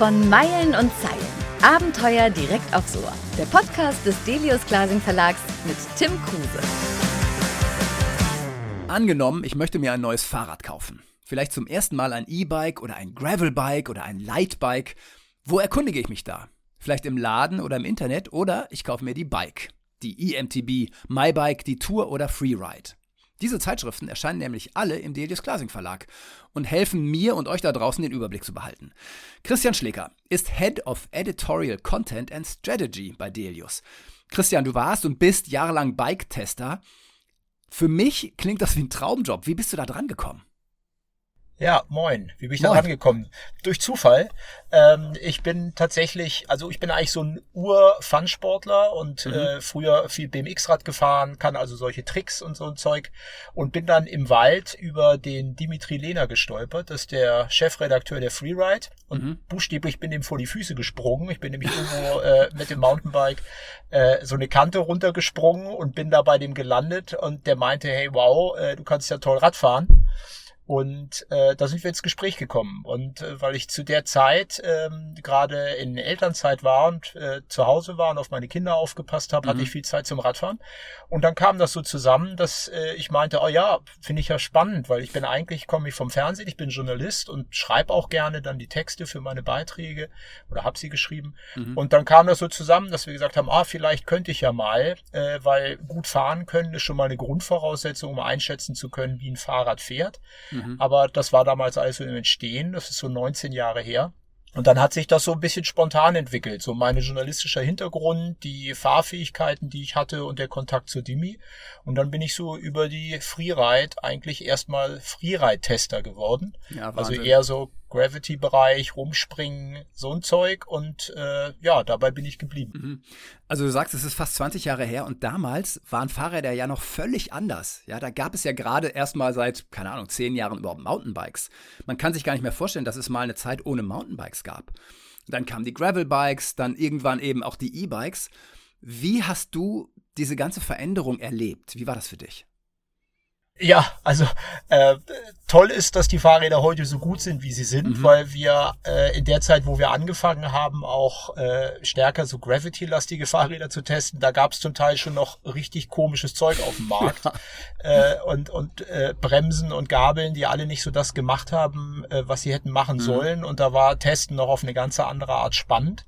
Von Meilen und Zeilen. Abenteuer direkt aufs Ohr. Der Podcast des Delius Glasing Verlags mit Tim Kruse. Angenommen, ich möchte mir ein neues Fahrrad kaufen. Vielleicht zum ersten Mal ein E-Bike oder ein Gravelbike oder ein Lightbike. Wo erkundige ich mich da? Vielleicht im Laden oder im Internet oder ich kaufe mir die Bike. Die EMTB, MyBike, die Tour oder Freeride. Diese Zeitschriften erscheinen nämlich alle im Delius Glasing Verlag und helfen mir und euch da draußen den Überblick zu behalten. Christian Schlecker ist Head of Editorial Content and Strategy bei Delius. Christian, du warst und bist jahrelang Bike-Tester. Für mich klingt das wie ein Traumjob. Wie bist du da dran gekommen? Ja, moin. Wie bin ich da rangekommen? Durch Zufall. Ähm, ich bin tatsächlich, also ich bin eigentlich so ein Ur-Fun-Sportler und mhm. äh, früher viel BMX-Rad gefahren, kann also solche Tricks und so ein Zeug und bin dann im Wald über den Dimitri Lehner gestolpert. Das ist der Chefredakteur der Freeride und mhm. buchstäblich bin ihm vor die Füße gesprungen. Ich bin nämlich irgendwo äh, mit dem Mountainbike äh, so eine Kante runtergesprungen und bin da bei dem gelandet und der meinte, hey, wow, äh, du kannst ja toll Rad fahren. Und äh, da sind wir ins Gespräch gekommen. Und äh, weil ich zu der Zeit ähm, gerade in Elternzeit war und äh, zu Hause war und auf meine Kinder aufgepasst habe, mhm. hatte ich viel Zeit zum Radfahren. Und dann kam das so zusammen, dass äh, ich meinte, oh ja, finde ich ja spannend, weil ich bin eigentlich, komme ich vom Fernsehen, ich bin Journalist und schreibe auch gerne dann die Texte für meine Beiträge oder habe sie geschrieben. Mhm. Und dann kam das so zusammen, dass wir gesagt haben, ah, vielleicht könnte ich ja mal, äh, weil gut fahren können ist schon mal eine Grundvoraussetzung, um einschätzen zu können, wie ein Fahrrad fährt. Mhm. Mhm. Aber das war damals alles so im Entstehen. Das ist so 19 Jahre her. Und dann hat sich das so ein bisschen spontan entwickelt. So meine journalistischer Hintergrund, die Fahrfähigkeiten, die ich hatte und der Kontakt zu Dimi. Und dann bin ich so über die Freeride eigentlich erstmal Freeride-Tester geworden. Ja, also eher so Gravity-Bereich, rumspringen, so ein Zeug. Und äh, ja, dabei bin ich geblieben. Mhm. Also du sagst, es ist fast 20 Jahre her und damals waren Fahrräder ja noch völlig anders. Ja, da gab es ja gerade erst mal seit, keine Ahnung, zehn Jahren überhaupt Mountainbikes. Man kann sich gar nicht mehr vorstellen, dass es mal eine Zeit ohne Mountainbikes gab. Dann kamen die Gravelbikes, dann irgendwann eben auch die E-Bikes. Wie hast du diese ganze Veränderung erlebt? Wie war das für dich? Ja, also äh, toll ist, dass die Fahrräder heute so gut sind, wie sie sind, mhm. weil wir äh, in der Zeit, wo wir angefangen haben, auch äh, stärker so Gravity-lastige Fahrräder zu testen, da gab es zum Teil schon noch richtig komisches Zeug auf dem Markt ja. äh, und und äh, Bremsen und Gabeln, die alle nicht so das gemacht haben, äh, was sie hätten machen mhm. sollen. Und da war Testen noch auf eine ganz andere Art spannend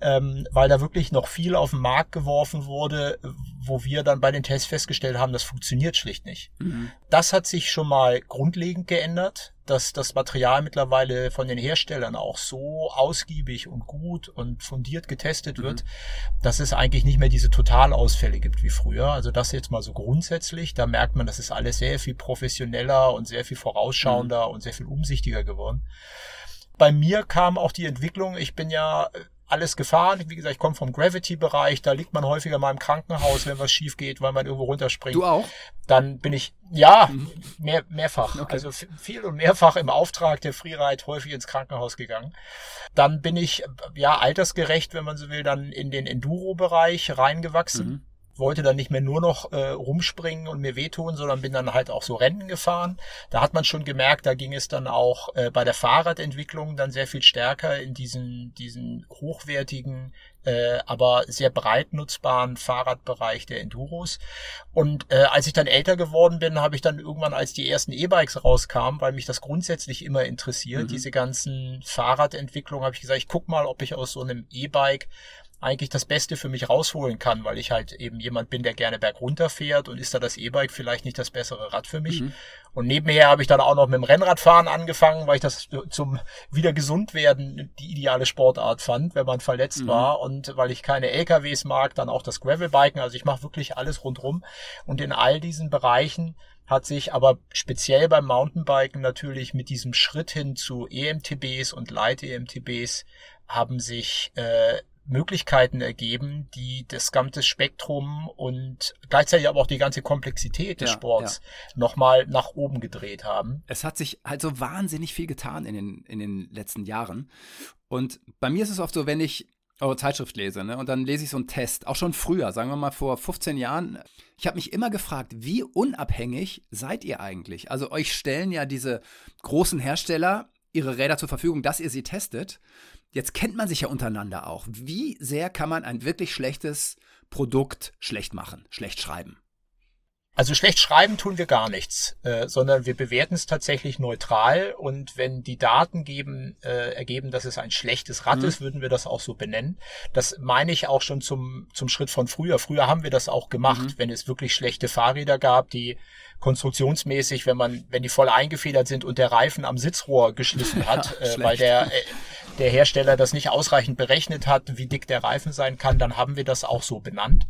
ähm, weil da wirklich noch viel auf den Markt geworfen wurde, wo wir dann bei den Tests festgestellt haben, das funktioniert schlicht nicht. Mhm. Das hat sich schon mal grundlegend geändert, dass das Material mittlerweile von den Herstellern auch so ausgiebig und gut und fundiert getestet wird, mhm. dass es eigentlich nicht mehr diese Totalausfälle gibt wie früher. Also das jetzt mal so grundsätzlich, da merkt man, das ist alles sehr viel professioneller und sehr viel vorausschauender mhm. und sehr viel umsichtiger geworden. Bei mir kam auch die Entwicklung, ich bin ja alles gefahren. Wie gesagt, ich komme vom Gravity-Bereich, da liegt man häufiger mal im Krankenhaus, wenn was schief geht, weil man irgendwo runterspringt. Du auch? Dann bin ich, ja, mhm. mehr, mehrfach. Okay. Also viel und mehrfach im Auftrag der Freeride häufig ins Krankenhaus gegangen. Dann bin ich, ja, altersgerecht, wenn man so will, dann in den Enduro-Bereich reingewachsen. Mhm wollte dann nicht mehr nur noch äh, rumspringen und mir wehtun, sondern bin dann halt auch so Rennen gefahren. Da hat man schon gemerkt, da ging es dann auch äh, bei der Fahrradentwicklung dann sehr viel stärker in diesen, diesen hochwertigen, äh, aber sehr breit nutzbaren Fahrradbereich der Enduros. Und äh, als ich dann älter geworden bin, habe ich dann irgendwann, als die ersten E-Bikes rauskamen, weil mich das grundsätzlich immer interessiert, mhm. diese ganzen Fahrradentwicklungen, habe ich gesagt, ich guck mal, ob ich aus so einem E-Bike eigentlich das Beste für mich rausholen kann, weil ich halt eben jemand bin, der gerne bergunter fährt und ist da das E-Bike vielleicht nicht das bessere Rad für mich. Mhm. Und nebenher habe ich dann auch noch mit dem Rennradfahren angefangen, weil ich das zum wieder gesund werden die ideale Sportart fand, wenn man verletzt mhm. war und weil ich keine LKWs mag, dann auch das Gravelbiken. Also ich mache wirklich alles rundrum und in all diesen Bereichen hat sich aber speziell beim Mountainbiken natürlich mit diesem Schritt hin zu EMTBs und Light-EMTBs haben sich äh, Möglichkeiten ergeben, die das ganze Spektrum und gleichzeitig aber auch die ganze Komplexität des ja, Sports ja. nochmal nach oben gedreht haben. Es hat sich halt so wahnsinnig viel getan in den, in den letzten Jahren. Und bei mir ist es oft so, wenn ich eure Zeitschrift lese, ne, und dann lese ich so einen Test, auch schon früher, sagen wir mal vor 15 Jahren. Ich habe mich immer gefragt, wie unabhängig seid ihr eigentlich? Also euch stellen ja diese großen Hersteller ihre Räder zur Verfügung, dass ihr sie testet. Jetzt kennt man sich ja untereinander auch. Wie sehr kann man ein wirklich schlechtes Produkt schlecht machen, schlecht schreiben? Also schlecht schreiben tun wir gar nichts, äh, sondern wir bewerten es tatsächlich neutral und wenn die Daten geben, äh, ergeben, dass es ein schlechtes Rad mhm. ist, würden wir das auch so benennen. Das meine ich auch schon zum, zum Schritt von früher. Früher haben wir das auch gemacht, mhm. wenn es wirklich schlechte Fahrräder gab, die konstruktionsmäßig, wenn man, wenn die voll eingefedert sind und der Reifen am Sitzrohr geschliffen hat, äh, weil der, äh, der Hersteller das nicht ausreichend berechnet hat, wie dick der Reifen sein kann, dann haben wir das auch so benannt.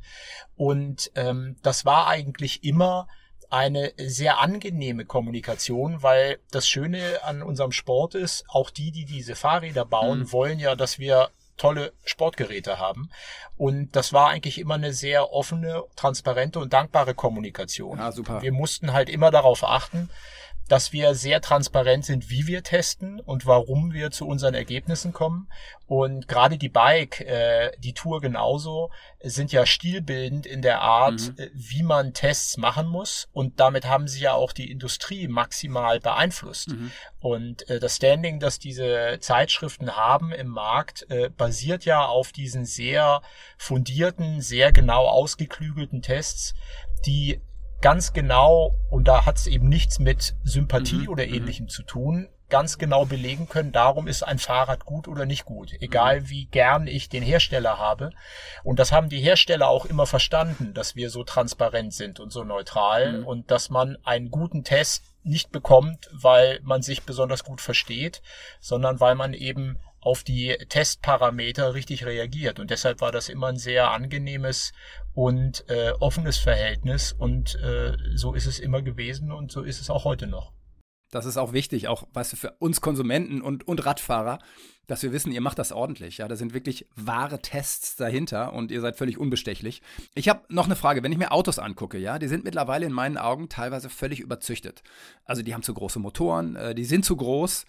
Und ähm, das war eigentlich immer eine sehr angenehme Kommunikation, weil das Schöne an unserem Sport ist, auch die, die diese Fahrräder bauen, mhm. wollen ja, dass wir tolle Sportgeräte haben. Und das war eigentlich immer eine sehr offene, transparente und dankbare Kommunikation. Ja, super. Wir mussten halt immer darauf achten, dass wir sehr transparent sind, wie wir testen und warum wir zu unseren Ergebnissen kommen. Und gerade die Bike, äh, die Tour genauso, sind ja stilbildend in der Art, mhm. Äh, wie man Tests machen muss. Und damit haben sie ja auch die Industrie maximal beeinflusst. Mhm. Und äh, das Standing, das diese Zeitschriften haben im Markt, äh, basiert ja auf diesen sehr fundierten, sehr genau ausgeklügelten Tests, die ganz genau, und da hat es eben nichts mit Sympathie mhm. oder mhm. ähnlichem zu tun, ganz genau belegen können, darum ist ein Fahrrad gut oder nicht gut, egal mhm. wie gern ich den Hersteller habe. Und das haben die Hersteller auch immer verstanden, dass wir so transparent sind und so neutral mhm. und dass man einen guten Test nicht bekommt, weil man sich besonders gut versteht, sondern weil man eben auf die Testparameter richtig reagiert. Und deshalb war das immer ein sehr angenehmes und äh, offenes Verhältnis. Und äh, so ist es immer gewesen und so ist es auch heute noch. Das ist auch wichtig, auch weißt du, für uns Konsumenten und, und Radfahrer, dass wir wissen, ihr macht das ordentlich. Ja, da sind wirklich wahre Tests dahinter und ihr seid völlig unbestechlich. Ich habe noch eine Frage, wenn ich mir Autos angucke, ja, die sind mittlerweile in meinen Augen teilweise völlig überzüchtet. Also die haben zu große Motoren, äh, die sind zu groß.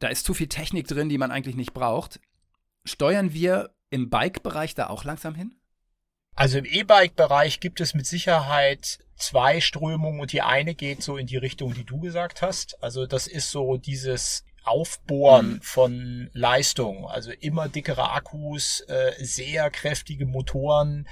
Da ist zu viel Technik drin, die man eigentlich nicht braucht. Steuern wir im Bike-Bereich da auch langsam hin? Also im E-Bike-Bereich gibt es mit Sicherheit zwei Strömungen und die eine geht so in die Richtung, die du gesagt hast. Also das ist so dieses Aufbohren mhm. von Leistung, also immer dickere Akkus, äh, sehr kräftige Motoren,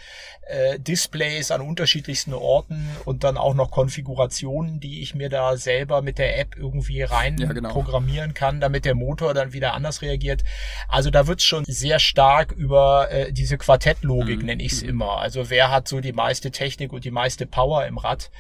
äh, Displays an unterschiedlichsten Orten und dann auch noch Konfigurationen, die ich mir da selber mit der App irgendwie rein ja, genau. programmieren kann, damit der Motor dann wieder anders reagiert. Also da wird's schon sehr stark über äh, diese Quartettlogik, mhm. nenne ich es mhm. immer. Also wer hat so die meiste Technik und die meiste Power im Rad?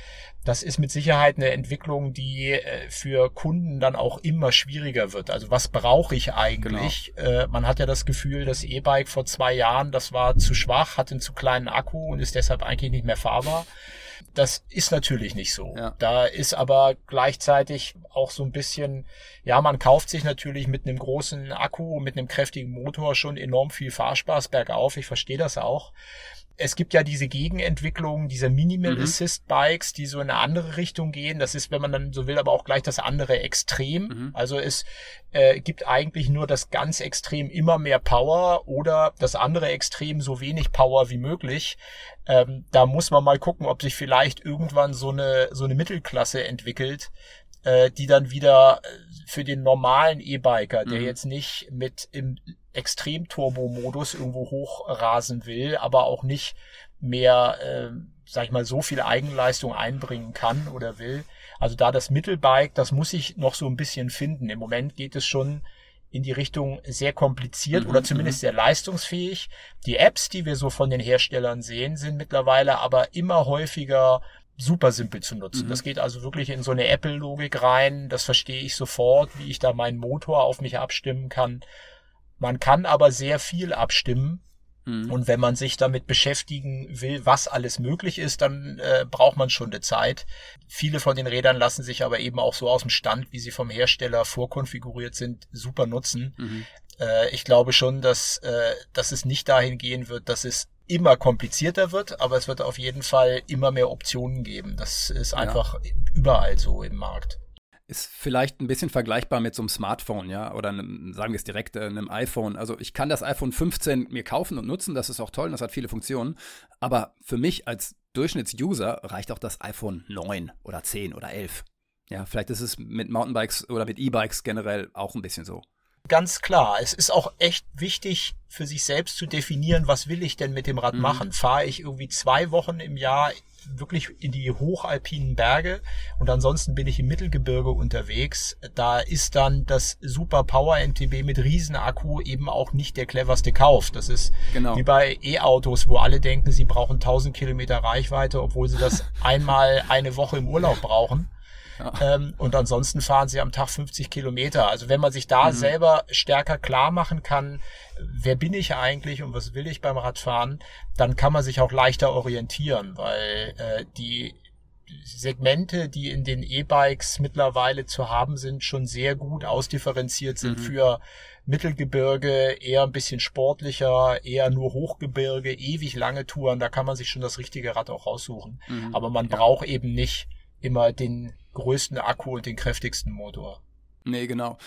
Das ist mit Sicherheit eine Entwicklung, die äh, für Kunden dann auch immer schwieriger wird. Also was brauche ich eigentlich? Genau. Äh, man hat ja das Gefühl, das E-Bike vor zwei Jahren, das war zu schwach, hat einen zu kleinen Akku und ist deshalb eigentlich nicht mehr fahrbar. Das ist natürlich nicht so. Ja. Da ist aber gleichzeitig auch so ein bisschen, ja, man kauft sich natürlich mit einem großen Akku, mit einem kräftigen Motor schon enorm viel Fahrspaß bergauf. Ich verstehe das auch es gibt ja diese Gegenentwicklung dieser Minimal mhm. Assist Bikes, die so in eine andere Richtung gehen. Das ist, wenn man dann so will, aber auch gleich das andere Extrem. Mhm. Also es äh, gibt eigentlich nur das ganz Extrem immer mehr Power oder das andere Extrem so wenig Power wie möglich. Ähm, da muss man mal gucken, ob sich vielleicht irgendwann so eine so eine Mittelklasse entwickelt, äh, die dann wieder äh, für den normalen E-Biker, der mhm. jetzt nicht mit im Extrem-Turbo-Modus irgendwo hochrasen will, aber auch nicht mehr, äh, sag ich mal, so viel Eigenleistung einbringen kann oder will. Also da das Mittelbike, das muss ich noch so ein bisschen finden. Im Moment geht es schon in die Richtung sehr kompliziert mhm, oder zumindest mhm. sehr leistungsfähig. Die Apps, die wir so von den Herstellern sehen, sind mittlerweile aber immer häufiger super simpel zu nutzen. Mhm. Das geht also wirklich in so eine Apple-Logik rein. Das verstehe ich sofort, wie ich da meinen Motor auf mich abstimmen kann. Man kann aber sehr viel abstimmen. Mhm. Und wenn man sich damit beschäftigen will, was alles möglich ist, dann äh, braucht man schon eine Zeit. Viele von den Rädern lassen sich aber eben auch so aus dem Stand, wie sie vom Hersteller vorkonfiguriert sind, super nutzen. Mhm. Äh, ich glaube schon, dass, äh, dass es nicht dahin gehen wird, dass es immer komplizierter wird, aber es wird auf jeden Fall immer mehr Optionen geben. Das ist einfach ja. überall so im Markt ist vielleicht ein bisschen vergleichbar mit so einem Smartphone, ja, oder einem, sagen wir es direkt, äh, einem iPhone. Also ich kann das iPhone 15 mir kaufen und nutzen, das ist auch toll, das hat viele Funktionen. Aber für mich als Durchschnittsuser reicht auch das iPhone 9 oder 10 oder 11. Ja, vielleicht ist es mit Mountainbikes oder mit E-Bikes generell auch ein bisschen so. Ganz klar. Es ist auch echt wichtig für sich selbst zu definieren, was will ich denn mit dem Rad mhm. machen? Fahre ich irgendwie zwei Wochen im Jahr wirklich in die hochalpinen Berge und ansonsten bin ich im Mittelgebirge unterwegs. Da ist dann das Super Power MTB mit Riesenakku eben auch nicht der cleverste Kauf. Das ist genau. wie bei E-Autos, wo alle denken, sie brauchen 1000 Kilometer Reichweite, obwohl sie das einmal eine Woche im Urlaub brauchen. Ähm, und ansonsten fahren sie am Tag 50 Kilometer. Also wenn man sich da mhm. selber stärker klar machen kann, wer bin ich eigentlich und was will ich beim Radfahren, dann kann man sich auch leichter orientieren, weil äh, die Segmente, die in den E-Bikes mittlerweile zu haben sind, schon sehr gut ausdifferenziert sind mhm. für Mittelgebirge, eher ein bisschen sportlicher, eher nur Hochgebirge, ewig lange Touren. Da kann man sich schon das richtige Rad auch raussuchen. Mhm. Aber man ja. braucht eben nicht immer den größten Akku und den kräftigsten Motor. Nee, genau.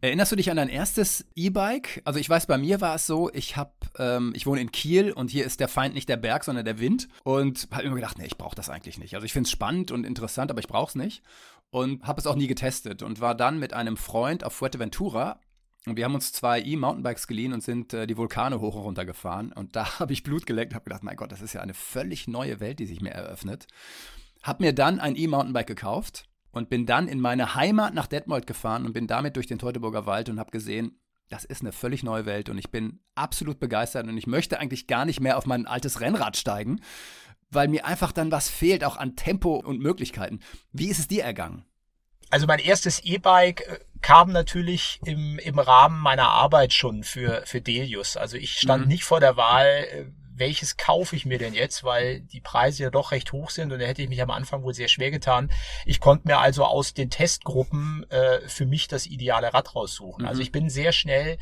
Erinnerst du dich an dein erstes E-Bike? Also ich weiß, bei mir war es so, ich habe, ähm, ich wohne in Kiel und hier ist der Feind nicht der Berg, sondern der Wind. Und habe immer gedacht, nee, ich brauche das eigentlich nicht. Also ich finde es spannend und interessant, aber ich brauche es nicht. Und habe es auch nie getestet und war dann mit einem Freund auf Fuerteventura und wir haben uns zwei E-Mountainbikes geliehen und sind äh, die Vulkane hoch und runter gefahren. Und da habe ich Blut geleckt und habe gedacht, mein Gott, das ist ja eine völlig neue Welt, die sich mir eröffnet. Habe mir dann ein E-Mountainbike gekauft und bin dann in meine Heimat nach Detmold gefahren und bin damit durch den Teutoburger Wald und habe gesehen, das ist eine völlig neue Welt und ich bin absolut begeistert und ich möchte eigentlich gar nicht mehr auf mein altes Rennrad steigen, weil mir einfach dann was fehlt, auch an Tempo und Möglichkeiten. Wie ist es dir ergangen? Also mein erstes E-Bike äh, kam natürlich im, im Rahmen meiner Arbeit schon für, für Delius. Also ich stand mhm. nicht vor der Wahl, äh, welches kaufe ich mir denn jetzt, weil die Preise ja doch recht hoch sind und da hätte ich mich am Anfang wohl sehr schwer getan. Ich konnte mir also aus den Testgruppen äh, für mich das ideale Rad raussuchen. Also mhm. Also ich bin sehr schnell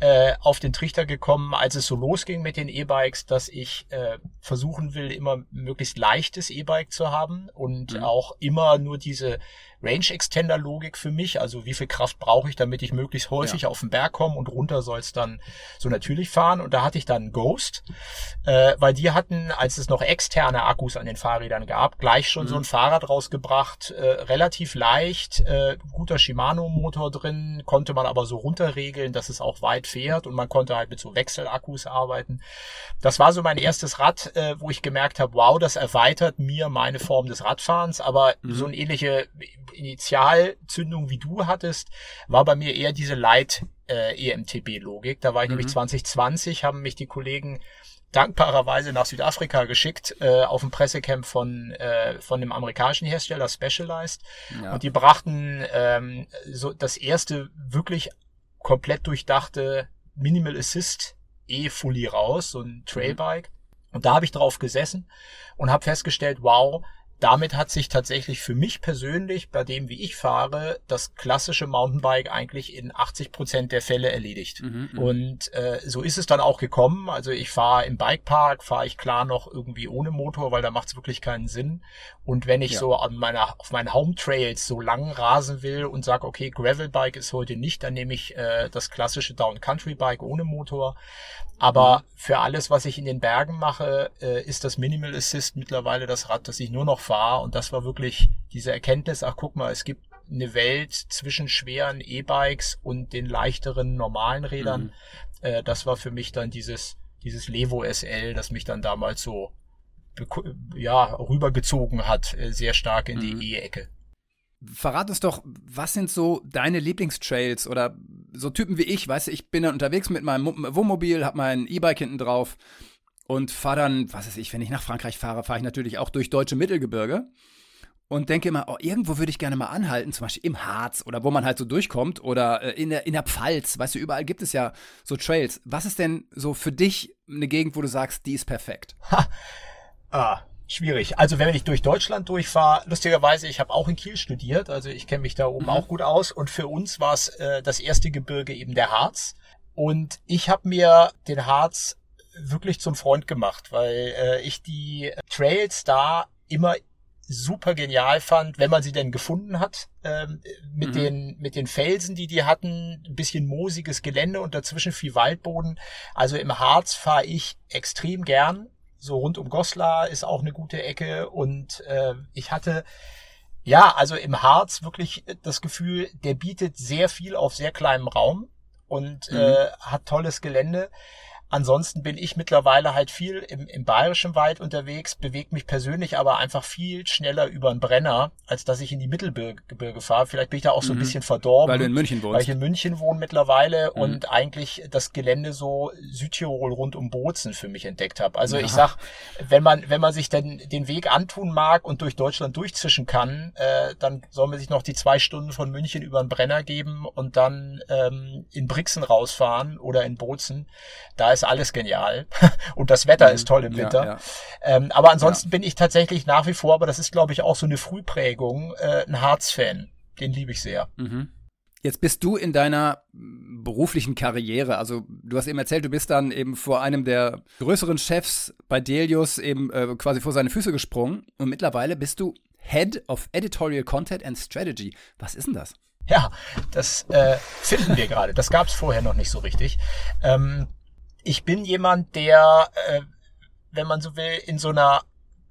äh, auf den Trichter gekommen, als es so losging mit den E-Bikes, dass ich äh, versuchen will, immer möglichst leichtes E-Bike zu haben und mhm. auch immer nur diese Range Extender Logik für mich. Also wie viel Kraft brauche ich, damit ich möglichst häufig ja. auf den Berg komme und runter soll es dann so natürlich fahren. Und da hatte ich dann Ghost, äh, weil die hatten, als es noch externe Akkus an den Fahrrädern gab, gleich schon mhm. so ein Fahrrad rausgebracht, äh, relativ leicht, äh, guter Shimano Motor drin, konnte man aber so runterregeln, dass es auch weit fährt und man konnte halt mit so Wechselakkus arbeiten. Das war so mein erstes Rad, äh, wo ich gemerkt habe, wow, das erweitert mir meine Form des Radfahrens, aber mhm. so eine ähnliche Initialzündung wie du hattest, war bei mir eher diese Light äh, EMTB-Logik. Da war ich mhm. nämlich 2020, haben mich die Kollegen dankbarerweise nach Südafrika geschickt äh, auf ein Pressecamp von äh, von dem amerikanischen Hersteller Specialized ja. und die brachten ähm, so das erste wirklich komplett durchdachte Minimal Assist E-Fully raus, so ein Trailbike. Mhm. Und da habe ich drauf gesessen und habe festgestellt, wow, damit hat sich tatsächlich für mich persönlich, bei dem wie ich fahre, das klassische Mountainbike eigentlich in 80 Prozent der Fälle erledigt. Mhm, mhm, und äh, so ist es dann auch gekommen. Also ich fahre im Bikepark, fahre ich klar noch irgendwie ohne Motor, weil da macht es wirklich keinen Sinn. Und wenn ich ja. so an meiner, auf meinen Home Trails so lang rasen will und sage, okay, Gravelbike ist heute nicht, dann nehme ich äh, das klassische Down Country Bike ohne Motor. Aber mhm. für alles, was ich in den Bergen mache, äh, ist das Minimal Assist mittlerweile das Rad, das ich nur noch fahre. Und das war wirklich diese Erkenntnis, ach guck mal, es gibt eine Welt zwischen schweren E-Bikes und den leichteren normalen Rädern. Mhm. Äh, das war für mich dann dieses, dieses Levo SL, das mich dann damals so ja, rübergezogen hat, äh, sehr stark in die mhm. E-Ecke. Verrat uns doch, was sind so deine Lieblingstrails oder so Typen wie ich, weißt du, ich bin dann unterwegs mit meinem Wohnmobil, hab mein E-Bike hinten drauf und fahre dann, was weiß ich, wenn ich nach Frankreich fahre, fahre ich natürlich auch durch deutsche Mittelgebirge und denke immer, oh, irgendwo würde ich gerne mal anhalten, zum Beispiel im Harz oder wo man halt so durchkommt oder äh, in, der, in der Pfalz, weißt du, überall gibt es ja so Trails. Was ist denn so für dich eine Gegend, wo du sagst, die ist perfekt? Ha. Ah, Schwierig. Also wenn ich durch Deutschland durchfahre, lustigerweise, ich habe auch in Kiel studiert, also ich kenne mich da oben mhm. auch gut aus. Und für uns war es äh, das erste Gebirge eben der Harz. Und ich habe mir den Harz wirklich zum Freund gemacht, weil äh, ich die Trails da immer super genial fand, wenn man sie denn gefunden hat, ähm, mit mhm. den mit den Felsen, die die hatten, ein bisschen moosiges Gelände und dazwischen viel Waldboden. Also im Harz fahre ich extrem gern so rund um Goslar ist auch eine gute Ecke und äh, ich hatte Ja, also im Harz wirklich das Gefühl, der bietet sehr viel auf sehr kleinem Raum und mhm. äh, hat tolles Gelände. Ansonsten bin ich mittlerweile halt viel im, im bayerischen Wald unterwegs, bewege mich persönlich aber einfach viel schneller über einen Brenner, als dass ich in die Mittelgebirge fahre. Vielleicht bin ich da auch so ein mhm. bisschen verdorben. Weil du in München wohnst. Weil ich in München wohne mittlerweile mhm. und eigentlich das Gelände so Südtirol rund um Bozen für mich entdeckt habe. Also ja. ich sag, wenn man, wenn man sich denn den Weg antun mag und durch Deutschland durchzischen kann, äh, dann soll man sich noch die zwei Stunden von München über einen Brenner geben und dann ähm, in Brixen rausfahren oder in Bozen. Da ist alles genial und das Wetter ist toll im Winter. Ja, ja. Ähm, aber ansonsten ja. bin ich tatsächlich nach wie vor, aber das ist glaube ich auch so eine Frühprägung, äh, ein Harz-Fan. Den liebe ich sehr. Mhm. Jetzt bist du in deiner beruflichen Karriere, also du hast eben erzählt, du bist dann eben vor einem der größeren Chefs bei Delius eben äh, quasi vor seine Füße gesprungen und mittlerweile bist du Head of Editorial Content and Strategy. Was ist denn das? Ja, das äh, finden wir gerade. Das gab es vorher noch nicht so richtig. Ähm, ich bin jemand, der, äh, wenn man so will, in so einer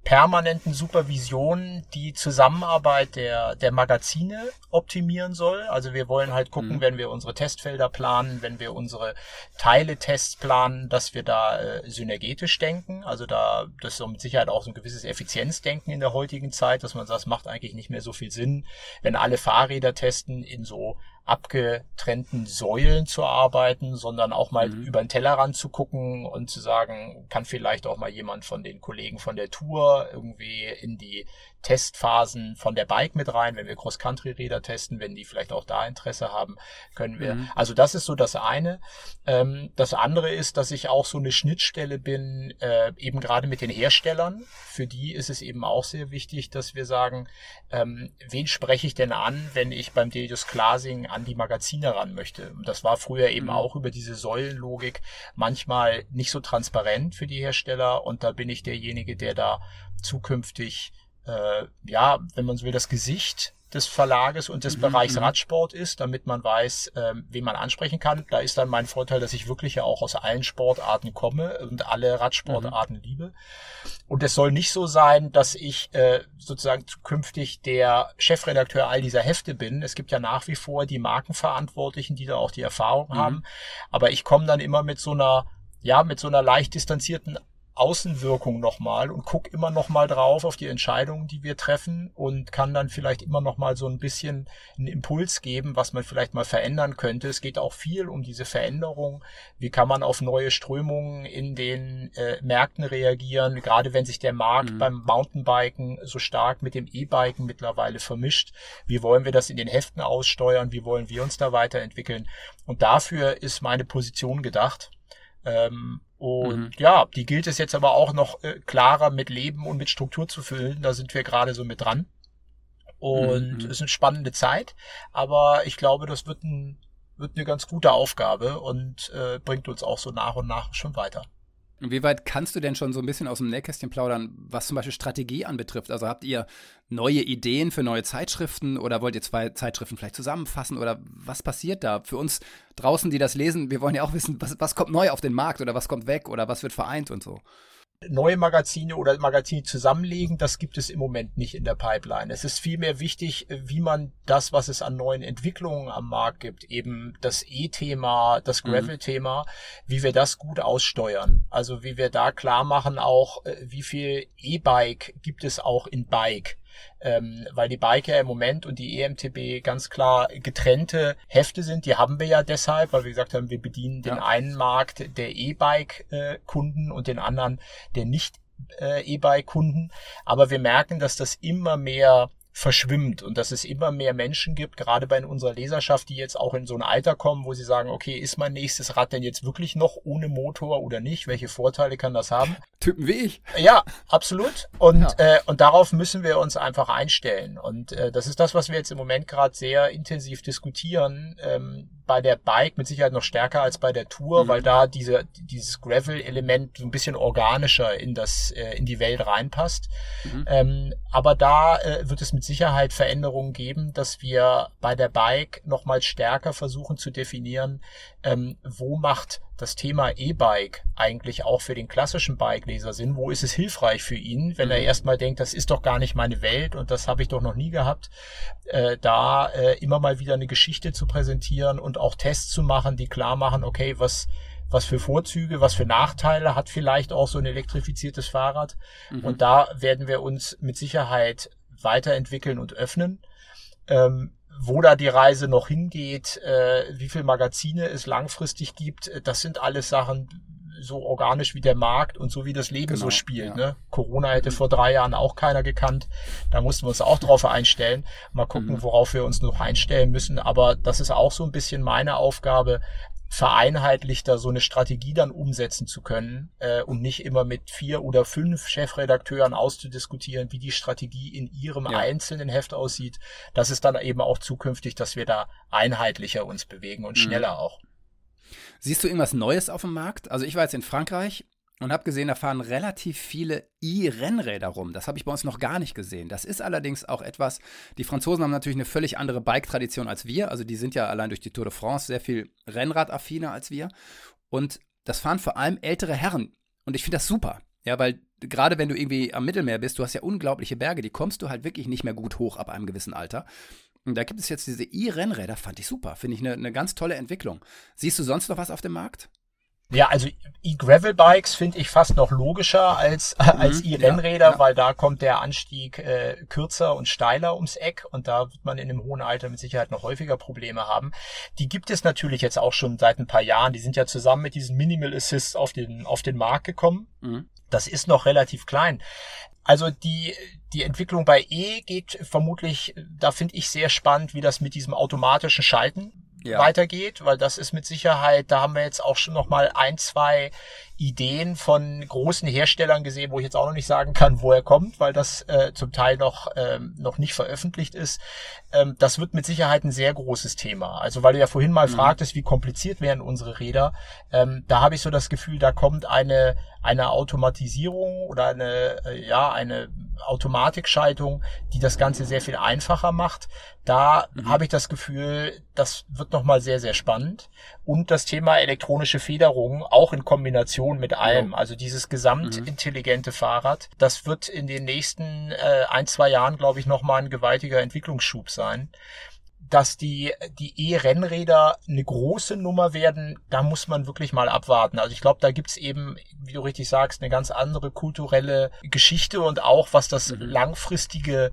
permanenten Supervision die Zusammenarbeit der, der Magazine optimieren soll. Also wir wollen halt gucken, mhm. wenn wir unsere Testfelder planen, wenn wir unsere Teile-Tests planen, dass wir da äh, synergetisch denken. Also da, das ist so mit Sicherheit auch so ein gewisses Effizienzdenken in der heutigen Zeit, dass man sagt, es macht eigentlich nicht mehr so viel Sinn, wenn alle Fahrräder testen in so abgetrennten Säulen zu arbeiten, sondern auch mal mhm. über den Tellerrand zu gucken und zu sagen, kann vielleicht auch mal jemand von den Kollegen von der Tour irgendwie in die Testphasen von der Bike mit rein, wenn wir Cross-Country-Räder testen, wenn die vielleicht auch da Interesse haben, können wir. Mhm. Also das ist so das eine. Ähm, das andere ist, dass ich auch so eine Schnittstelle bin, äh, eben gerade mit den Herstellern. Für die ist es eben auch sehr wichtig, dass wir sagen, ähm, wen spreche ich denn an, wenn ich beim Delius Glasing an die Magazine ran möchte? Und das war früher eben mhm. auch über diese Säulenlogik manchmal nicht so transparent für die Hersteller und da bin ich derjenige, der da zukünftig äh, ja, wenn man so will, das Gesicht des Verlages und des mhm. Bereichs mhm. Radsport ist, damit man weiß, ähm, wen man ansprechen kann. Da ist dann mein Vorteil, dass ich wirklich ja auch aus allen Sportarten komme und alle Radsportarten mhm. liebe. Und es soll nicht so sein, dass ich äh, sozusagen zukünftig der Chefredakteur all dieser Hefte bin. Es gibt ja nach wie vor die Markenverantwortlichen, die da auch die Erfahrung mhm. haben. Aber ich komme dann immer mit so einer ja, mit so einer leicht distanzierten Außenwirkung nochmal und guck immer nochmal drauf auf die Entscheidungen, die wir treffen und kann dann vielleicht immer nochmal so ein bisschen einen Impuls geben, was man vielleicht mal verändern könnte. Es geht auch viel um diese Veränderung. Wie kann man auf neue Strömungen in den äh, Märkten reagieren, gerade wenn sich der Markt mhm. beim Mountainbiken so stark mit dem E-Biken mittlerweile vermischt. Wie wollen wir das in den Heften aussteuern? Wie wollen wir uns da weiterentwickeln? Und dafür ist meine Position gedacht. Ähm, und mhm. ja, die gilt es jetzt aber auch noch äh, klarer mit Leben und mit Struktur zu füllen. Da sind wir gerade so mit dran. Und mhm. es ist eine spannende Zeit, aber ich glaube, das wird, ein, wird eine ganz gute Aufgabe und äh, bringt uns auch so nach und nach schon weiter. Inwieweit kannst du denn schon so ein bisschen aus dem Nähkästchen plaudern, was zum Beispiel Strategie anbetrifft? Also habt ihr neue Ideen für neue Zeitschriften oder wollt ihr zwei Zeitschriften vielleicht zusammenfassen oder was passiert da? Für uns draußen, die das lesen, wir wollen ja auch wissen, was, was kommt neu auf den Markt oder was kommt weg oder was wird vereint und so neue Magazine oder Magazine zusammenlegen, das gibt es im Moment nicht in der Pipeline. Es ist vielmehr wichtig, wie man das, was es an neuen Entwicklungen am Markt gibt, eben das E-Thema, das mhm. Gravel-Thema, wie wir das gut aussteuern. Also wie wir da klar machen auch, äh, wie viel E-Bike gibt es auch in Bike ähm, weil die Biker im Moment und die EMTB ganz klar getrennte Hefte sind. Die haben wir ja deshalb, weil wir gesagt haben, wir bedienen den ja. einen Markt der E-Bike-Kunden und den anderen der nicht äh, E-Bike-Kunden. Aber wir merken, dass das immer mehr verschwimmt und dass es immer mehr Menschen gibt, gerade bei unserer Leserschaft, die jetzt auch in so ein Alter kommen, wo sie sagen, okay, ist mein nächstes Rad denn jetzt wirklich noch ohne Motor oder nicht? Welche Vorteile kann das haben? Typen wie ich. Ja, absolut. Und, ja. Äh, und darauf müssen wir uns einfach einstellen. Und äh, das ist das, was wir jetzt im Moment gerade sehr intensiv diskutieren. Ähm, bei der Bike mit Sicherheit noch stärker als bei der Tour, mhm. weil da diese, dieses Gravel-Element so ein bisschen organischer in das, äh, in die Welt reinpasst. Mhm. Ähm, aber da äh, wird es mit mit Sicherheit Veränderungen geben, dass wir bei der Bike nochmal stärker versuchen zu definieren, ähm, wo macht das Thema E-Bike eigentlich auch für den klassischen Bike-Leser Sinn? Wo ist es hilfreich für ihn, wenn er mhm. erstmal denkt, das ist doch gar nicht meine Welt und das habe ich doch noch nie gehabt, äh, da äh, immer mal wieder eine Geschichte zu präsentieren und auch Tests zu machen, die klar machen, okay, was was für Vorzüge, was für Nachteile hat vielleicht auch so ein elektrifiziertes Fahrrad. Mhm. Und da werden wir uns mit Sicherheit weiterentwickeln und öffnen. Ähm, wo da die Reise noch hingeht, äh, wie viel Magazine es langfristig gibt, äh, das sind alles Sachen so organisch wie der Markt und so wie das Leben genau, so spielt. Ja. Ne? Corona hätte mhm. vor drei Jahren auch keiner gekannt. Da mussten wir uns auch drauf einstellen. Mal gucken, mhm. worauf wir uns noch einstellen müssen. Aber das ist auch so ein bisschen meine Aufgabe, vereinheitlichter so eine Strategie dann umsetzen zu können äh, und nicht immer mit vier oder fünf Chefredakteuren auszudiskutieren, wie die Strategie in ihrem ja. einzelnen Heft aussieht. Das ist dann eben auch zukünftig, dass wir da einheitlicher uns bewegen und mhm. schneller auch. Siehst du irgendwas Neues auf dem Markt? Also ich war jetzt in Frankreich und habe gesehen, da fahren relativ viele E-Rennräder rum. Das habe ich bei uns noch gar nicht gesehen. Das ist allerdings auch etwas, die Franzosen haben natürlich eine völlig andere Bike-Tradition als wir. Also die sind ja allein durch die Tour de France sehr viel Rennradaffiner als wir. Und das fahren vor allem ältere Herren. Und ich finde das super. Ja, weil gerade wenn du irgendwie am Mittelmeer bist, du hast ja unglaubliche Berge, die kommst du halt wirklich nicht mehr gut hoch ab einem gewissen Alter. Und da gibt es jetzt diese E-Rennräder, fand ich super. Finde ich eine, eine ganz tolle Entwicklung. Siehst du sonst noch was auf dem Markt? Ja, also E-Gravel-Bikes finde ich fast noch logischer als, mhm, als E-Rennräder, ja, ja. weil da kommt der Anstieg äh, kürzer und steiler ums Eck und da wird man in einem hohen Alter mit Sicherheit noch häufiger Probleme haben. Die gibt es natürlich jetzt auch schon seit ein paar Jahren. Die sind ja zusammen mit diesen Minimal Assists auf den, auf den Markt gekommen. Mhm. Das ist noch relativ klein. Also die, die Entwicklung bei E geht vermutlich, da finde ich sehr spannend, wie das mit diesem automatischen Schalten ja. weitergeht, weil das ist mit Sicherheit, da haben wir jetzt auch schon noch mal ein, zwei Ideen von großen Herstellern gesehen, wo ich jetzt auch noch nicht sagen kann, wo er kommt, weil das äh, zum Teil noch ähm, noch nicht veröffentlicht ist. Ähm, das wird mit Sicherheit ein sehr großes Thema. Also weil du ja vorhin mal mhm. fragtest, wie kompliziert wären unsere Räder, ähm, da habe ich so das Gefühl, da kommt eine eine Automatisierung oder eine äh, ja eine Automatikschaltung, die das Ganze sehr viel einfacher macht. Da mhm. habe ich das Gefühl, das wird nochmal sehr, sehr spannend. Und das Thema elektronische Federung, auch in Kombination mit allem, also dieses gesamtintelligente mhm. Fahrrad, das wird in den nächsten äh, ein, zwei Jahren, glaube ich, nochmal ein gewaltiger Entwicklungsschub sein dass die, die E-Rennräder eine große Nummer werden, da muss man wirklich mal abwarten. Also ich glaube, da gibt's eben, wie du richtig sagst, eine ganz andere kulturelle Geschichte und auch was das mhm. langfristige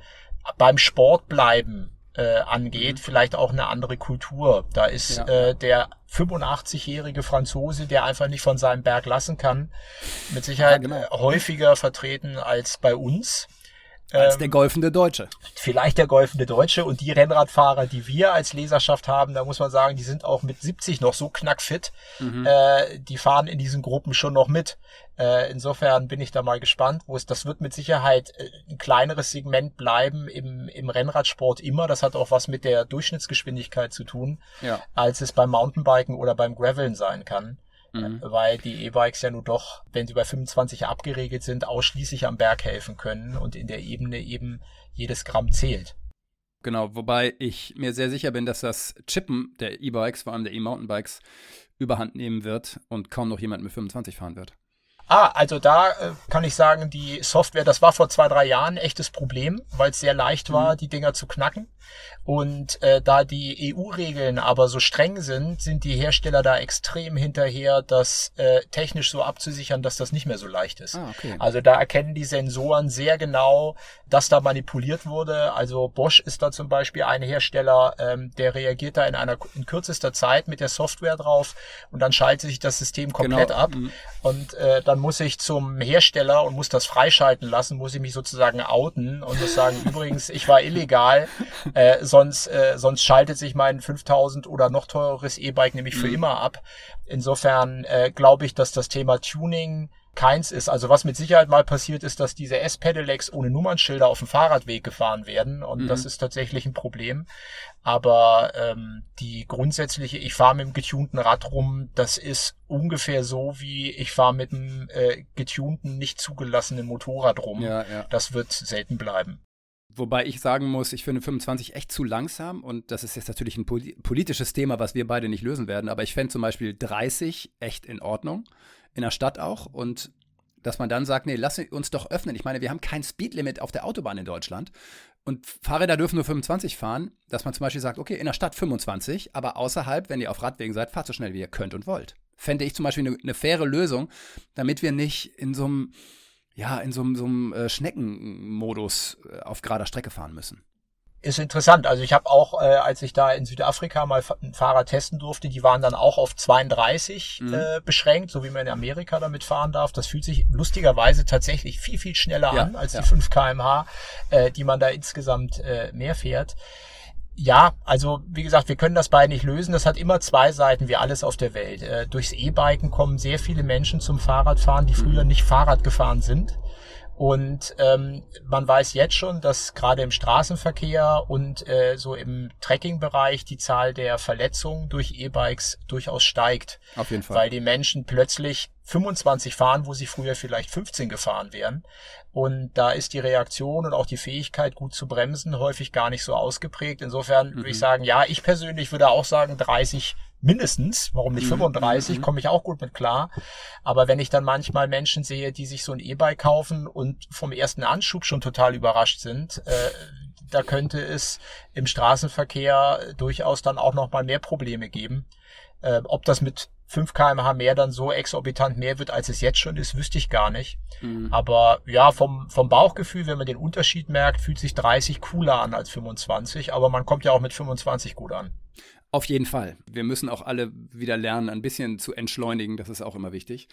beim Sport bleiben äh, angeht, mhm. vielleicht auch eine andere Kultur. Da ist ja. äh, der 85-jährige Franzose, der einfach nicht von seinem Berg lassen kann, mit Sicherheit ja, genau. häufiger vertreten als bei uns. Als der ähm, golfende Deutsche. Vielleicht der golfende Deutsche und die Rennradfahrer, die wir als Leserschaft haben, da muss man sagen, die sind auch mit 70 noch so knackfit. Mhm. Äh, die fahren in diesen Gruppen schon noch mit. Äh, insofern bin ich da mal gespannt, wo es, das wird mit Sicherheit äh, ein kleineres Segment bleiben im, im Rennradsport immer. Das hat auch was mit der Durchschnittsgeschwindigkeit zu tun, ja. als es beim Mountainbiken oder beim Graveln sein kann. Mhm. Weil die E-Bikes ja nur doch, wenn sie bei 25 abgeregelt sind, ausschließlich am Berg helfen können und in der Ebene eben jedes Gramm zählt. Genau, wobei ich mir sehr sicher bin, dass das Chippen der E-Bikes, vor allem der E-Mountainbikes, überhand nehmen wird und kaum noch jemand mit 25 fahren wird. Ah, also da äh, kann ich sagen, die Software, das war vor zwei, drei Jahren ein echtes Problem, weil es sehr leicht war, mhm. die Dinger zu knacken. Und äh, da die EU-Regeln aber so streng sind, sind die Hersteller da extrem hinterher, das äh, technisch so abzusichern, dass das nicht mehr so leicht ist. Ah, okay. Also da erkennen die Sensoren sehr genau, dass da manipuliert wurde. Also Bosch ist da zum Beispiel ein Hersteller, ähm, der reagiert da in einer in kürzester Zeit mit der Software drauf und dann schaltet sich das System komplett genau. ab. Mhm. Und äh, dann muss ich zum Hersteller und muss das freischalten lassen, muss ich mich sozusagen outen und muss sagen, übrigens, ich war illegal, äh, sonst, äh, sonst schaltet sich mein 5000 oder noch teureres E-Bike nämlich für mhm. immer ab. Insofern äh, glaube ich, dass das Thema Tuning keins ist. Also was mit Sicherheit mal passiert ist, dass diese S-Pedelecs ohne Nummernschilder auf dem Fahrradweg gefahren werden und mhm. das ist tatsächlich ein Problem. Aber ähm, die grundsätzliche, ich fahre mit dem getunten Rad rum, das ist ungefähr so, wie ich fahre mit einem äh, getunten, nicht zugelassenen Motorrad rum. Ja, ja. Das wird selten bleiben. Wobei ich sagen muss, ich finde 25 echt zu langsam und das ist jetzt natürlich ein politisches Thema, was wir beide nicht lösen werden, aber ich fände zum Beispiel 30 echt in Ordnung, in der Stadt auch und dass man dann sagt, nee, lass uns doch öffnen. Ich meine, wir haben kein Speedlimit auf der Autobahn in Deutschland und Fahrräder dürfen nur 25 fahren, dass man zum Beispiel sagt, okay, in der Stadt 25, aber außerhalb, wenn ihr auf Radwegen seid, fahrt so schnell wie ihr könnt und wollt. Fände ich zum Beispiel eine, eine faire Lösung, damit wir nicht in so einem ja, in so, so einem äh, Schneckenmodus äh, auf gerader Strecke fahren müssen. Ist interessant. Also ich habe auch, äh, als ich da in Südafrika mal ein Fahrrad testen durfte, die waren dann auch auf 32 mhm. äh, beschränkt, so wie man in Amerika damit fahren darf. Das fühlt sich lustigerweise tatsächlich viel, viel schneller ja, an als ja. die 5 kmh, äh, die man da insgesamt äh, mehr fährt. Ja, also wie gesagt, wir können das beide nicht lösen. Das hat immer zwei Seiten, wie alles auf der Welt. Äh, durchs E-Biken kommen sehr viele Menschen zum Fahrradfahren, die früher nicht Fahrrad gefahren sind. Und ähm, man weiß jetzt schon, dass gerade im Straßenverkehr und äh, so im Trekking-Bereich die Zahl der Verletzungen durch E-Bikes durchaus steigt. Auf jeden Fall. Weil die Menschen plötzlich 25 fahren, wo sie früher vielleicht 15 gefahren wären. Und da ist die Reaktion und auch die Fähigkeit, gut zu bremsen, häufig gar nicht so ausgeprägt. Insofern mhm. würde ich mhm. sagen, ja, ich persönlich würde auch sagen, 30 mindestens, warum nicht 35, mhm. komme ich auch gut mit klar. Aber wenn ich dann manchmal Menschen sehe, die sich so ein E-Bike kaufen und vom ersten Anschub schon total überrascht sind, äh, da könnte es im Straßenverkehr durchaus dann auch noch mal mehr Probleme geben. Äh, ob das mit 5 kmh mehr dann so exorbitant mehr wird, als es jetzt schon ist, wüsste ich gar nicht. Mhm. Aber ja, vom, vom Bauchgefühl, wenn man den Unterschied merkt, fühlt sich 30 cooler an als 25, aber man kommt ja auch mit 25 gut an. Auf jeden Fall. Wir müssen auch alle wieder lernen, ein bisschen zu entschleunigen. Das ist auch immer wichtig.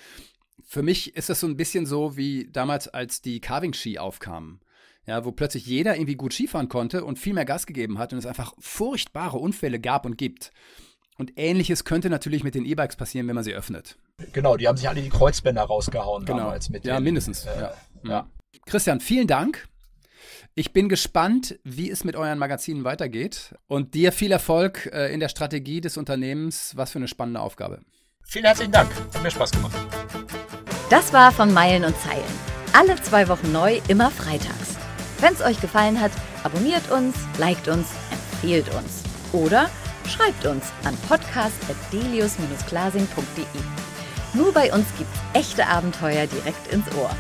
Für mich ist das so ein bisschen so wie damals, als die Carving-Ski aufkamen. Ja, wo plötzlich jeder irgendwie gut Skifahren konnte und viel mehr Gas gegeben hat und es einfach furchtbare Unfälle gab und gibt. Und ähnliches könnte natürlich mit den E-Bikes passieren, wenn man sie öffnet. Genau, die haben sich alle die Kreuzbänder rausgehauen genau. damals mit. Ja, den, mindestens. Äh, ja. ja. Christian, vielen Dank. Ich bin gespannt, wie es mit euren Magazinen weitergeht und dir viel Erfolg äh, in der Strategie des Unternehmens. Was für eine spannende Aufgabe. Vielen herzlichen Dank. Hat mir Spaß gemacht. Das war von Meilen und Zeilen. Alle zwei Wochen neu, immer freitags. Wenn es euch gefallen hat, abonniert uns, liked uns, empfehlt uns. Oder schreibt uns an podcast.delius-glasing.de. Nur bei uns gibt's echte Abenteuer direkt ins Ohr.